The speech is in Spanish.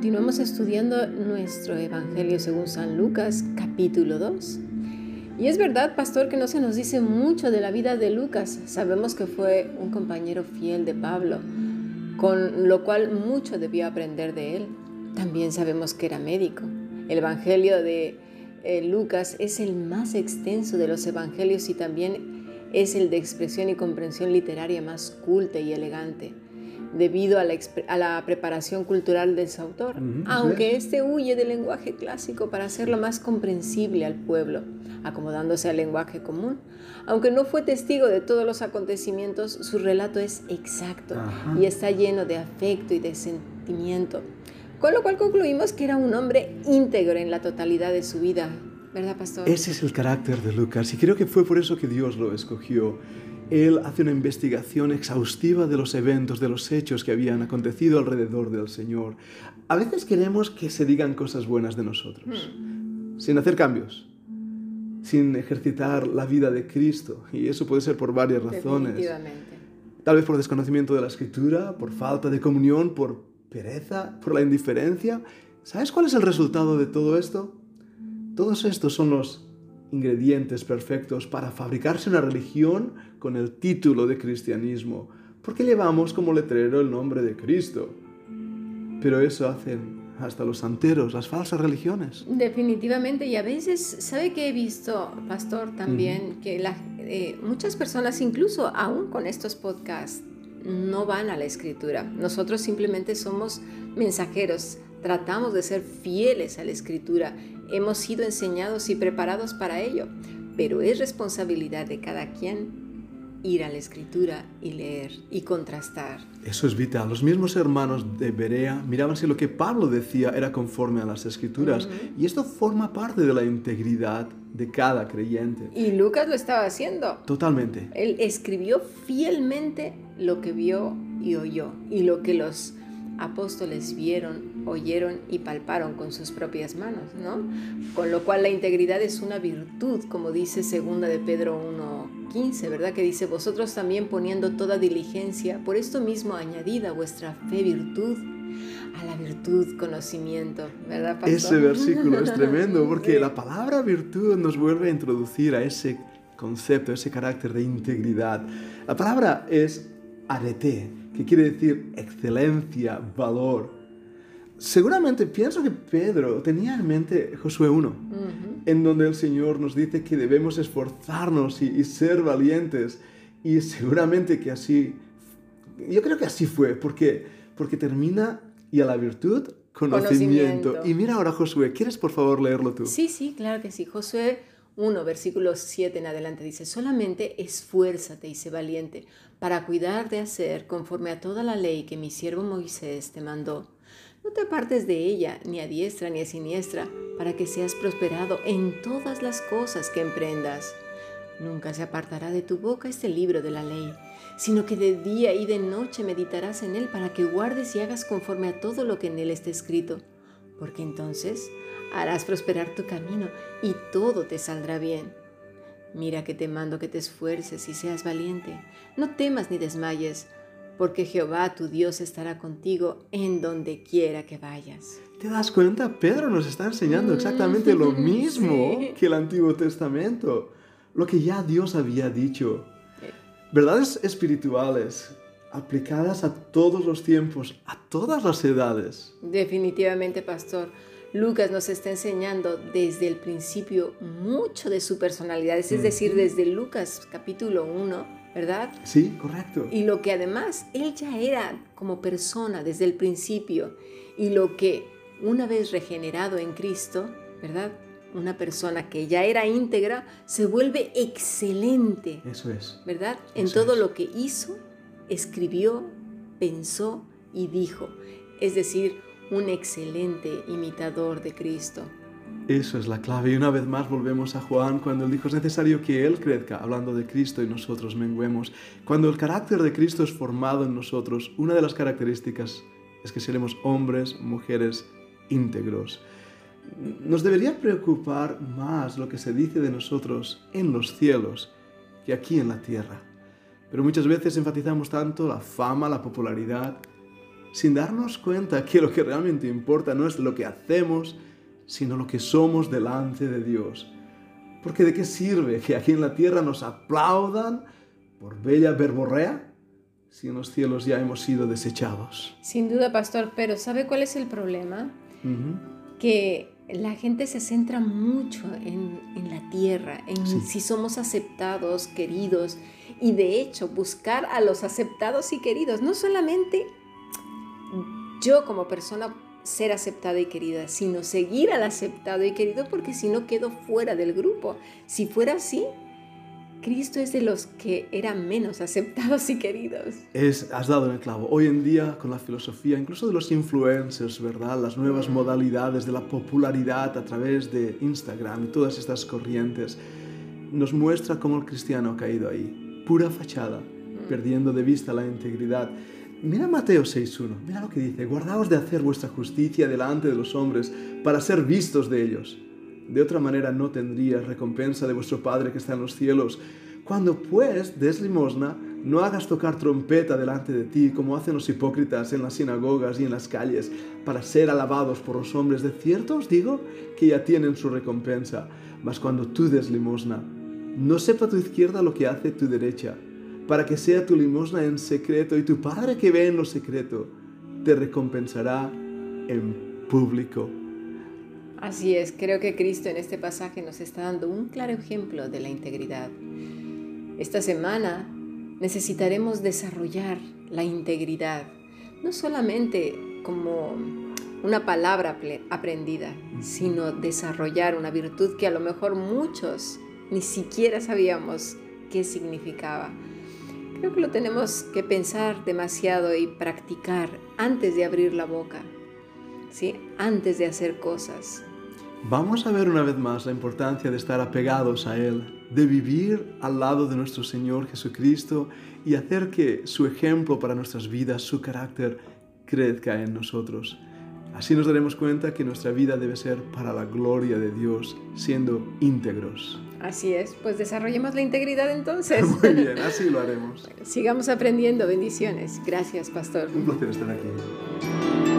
continuamos estudiando nuestro Evangelio según San Lucas, capítulo 2. Y es verdad, pastor, que no se nos dice mucho de la vida de Lucas. Sabemos que fue un compañero fiel de Pablo, con lo cual mucho debió aprender de él. También sabemos que era médico. El Evangelio de eh, Lucas es el más extenso de los evangelios y también es el de expresión y comprensión literaria más culta y elegante debido a la, preparación cultural de su autor, aunque éste huye del lenguaje clásico para hacerlo más comprensible al pueblo, acomodándose al lenguaje común. Aunque no fue testigo de todos los acontecimientos, su relato es exacto y está lleno de afecto y de sentimiento, con lo cual concluimos que era un hombre íntegro en la totalidad de su vida, ¿verdad, pastor? Ese es el carácter de Lucas y creo que fue por eso que Dios lo escogió él hace una investigación exhaustiva de los eventos, de los hechos que habían acontecido alrededor del Señor. A veces queremos que se digan cosas buenas de nosotros, hmm. sin hacer cambios, sin ejercitar la vida de Cristo. Y eso puede ser por varias razones. Tal vez por desconocimiento de la Escritura, por falta de comunión, por pereza, por la indiferencia. ¿Sabes cuál es el resultado de todo esto? Todos estos son los ingredientes perfectos para fabricarse una religión con el título de cristianismo, porque llevamos como letrero el nombre de Cristo. Pero eso hacen hasta los santeros, las falsas religiones. Definitivamente, y a veces, ¿sabe que he visto, pastor, también? Que eh, muchas personas, incluso aún con estos podcasts, no van a la escritura. Nosotros simplemente somos mensajeros, tratamos de ser fieles a la escritura Hemos sido enseñados y preparados para ello, pero es responsabilidad de cada quien ir a la escritura y leer y contrastar. Eso es vital. Los mismos hermanos de Berea miraban si lo que Pablo decía era conforme a las escrituras y esto forma parte de la integridad de cada creyente. Y Lucas lo estaba haciendo. Totalmente. Él escribió fielmente lo que vio y oyó y lo que los apóstoles vieron, oyeron y palparon con sus propias manos, ¿no? Con lo cual la integridad es una virtud, como dice segunda de Pedro 1:15, ¿verdad? Que dice, "Vosotros también poniendo toda diligencia, por esto mismo añadida vuestra fe virtud, a la virtud conocimiento, ¿verdad, pastor? Ese versículo es tremendo porque la palabra virtud nos vuelve a introducir a ese concepto, a ese carácter de integridad. La palabra es arete, que quiere decir excelencia, valor. Seguramente pienso que Pedro tenía en mente Josué 1, en donde el Señor nos dice que debemos esforzarnos y, ser valientes. Y seguramente que así, yo creo que así fue, porque, porque termina y a la virtud conocimiento. conocimiento. Y mira ahora Josué, ¿quieres por favor leerlo tú? Sí, sí, claro que sí. Josué 1, versículo 7 en adelante dice, solamente esfuérzate y sé valiente para cuidar de hacer conforme a toda la ley que mi siervo Moisés te mandó. No te apartes de ella, ni a diestra ni a siniestra, para que seas prosperado en todas las cosas que emprendas. Nunca se apartará de tu boca este libro de la ley, sino que de día y de noche meditarás en él para que guardes y hagas conforme a todo lo que en él está escrito, porque entonces harás prosperar tu camino y todo te saldrá bien. Mira que te mando que te esfuerces y seas valiente. No temas ni desmayes, porque Jehová tu Dios estará contigo en donde quiera que vayas. ¿Te das cuenta? Pedro nos está enseñando exactamente lo mm, mismo que el Antiguo Testamento, lo que ya Dios había dicho. Verdades espirituales aplicadas a todos los tiempos, a todas las edades. Definitivamente, pastor. Lucas nos está enseñando desde el principio mucho de su personalidad, es decir, desde Lucas capítulo 1, ¿verdad? Sí, correcto. Y lo que además él ya era como persona desde el principio y lo que una vez regenerado en Cristo, ¿verdad? Una persona que ya era íntegra se vuelve excelente. Eso es. ¿Verdad? En todo lo que hizo, escribió, pensó y dijo. Es decir, un excelente imitador de Cristo. Eso es la clave. Y una vez más volvemos a Juan cuando él dijo es necesario que Él crezca, hablando de Cristo y nosotros menguemos. Cuando el carácter de Cristo es formado en nosotros, una de las características es que seremos hombres, mujeres íntegros. Nos debería preocupar más lo que se dice de nosotros en los cielos que aquí en la tierra. Pero muchas veces enfatizamos tanto la fama, la popularidad, sin darnos cuenta que lo que realmente importa no es lo que hacemos, sino lo que somos delante de Dios. Porque de qué sirve que aquí en la tierra nos aplaudan por bella verborrea si en los cielos ya hemos sido desechados. Sin duda, pastor, pero ¿sabe cuál es el problema? Que la gente se centra mucho en, la tierra, en si somos aceptados, queridos, y de hecho buscar a los aceptados y queridos, no solamente yo como persona ser aceptada y querida, sino seguir al aceptado y querido, porque si no quedo fuera del grupo. Si fuera así, Cristo es de los que eran menos aceptados y queridos. Es, has dado en el clavo. Hoy en día, con la filosofía, incluso de los influencers, ¿verdad? Las nuevas mm. modalidades de la popularidad a través de Instagram y todas estas corrientes, nos muestra cómo el cristiano ha caído ahí. Pura fachada, mm. perdiendo de vista la integridad. Mira Mateo 6.1, mira lo que dice, guardaos de hacer vuestra justicia delante de los hombres para ser vistos de ellos. De otra manera no tendrías recompensa de vuestro Padre que está en los cielos. Cuando pues des limosna, no hagas tocar trompeta delante de ti como hacen los hipócritas en las sinagogas y en las calles para ser alabados por los hombres. De cierto os digo que ya tienen su recompensa. Mas cuando tú des limosna, no sepa tu izquierda lo que hace tu derecha, para que sea tu limosna en secreto y tu Padre que ve en lo secreto te recompensará en público. Así es, creo que Cristo en este pasaje nos está dando un claro ejemplo de la integridad. Esta semana necesitaremos desarrollar la integridad, no solamente como una palabra aprendida, sino desarrollar una virtud que a lo mejor muchos ni siquiera sabíamos qué significaba. Creo que lo tenemos que pensar demasiado y practicar antes de abrir la boca, ¿sí? antes de hacer cosas. Vamos a ver una vez más la importancia de estar apegados a Él, de vivir al lado de nuestro Señor Jesucristo y hacer que su ejemplo para nuestras vidas, su carácter, crezca en nosotros. Así nos daremos cuenta que nuestra vida debe ser para la gloria de Dios, siendo íntegros. Así es, pues desarrollemos la integridad entonces. Muy bien, así lo haremos. Sigamos aprendiendo, bendiciones. Gracias, pastor. Un placer estar aquí.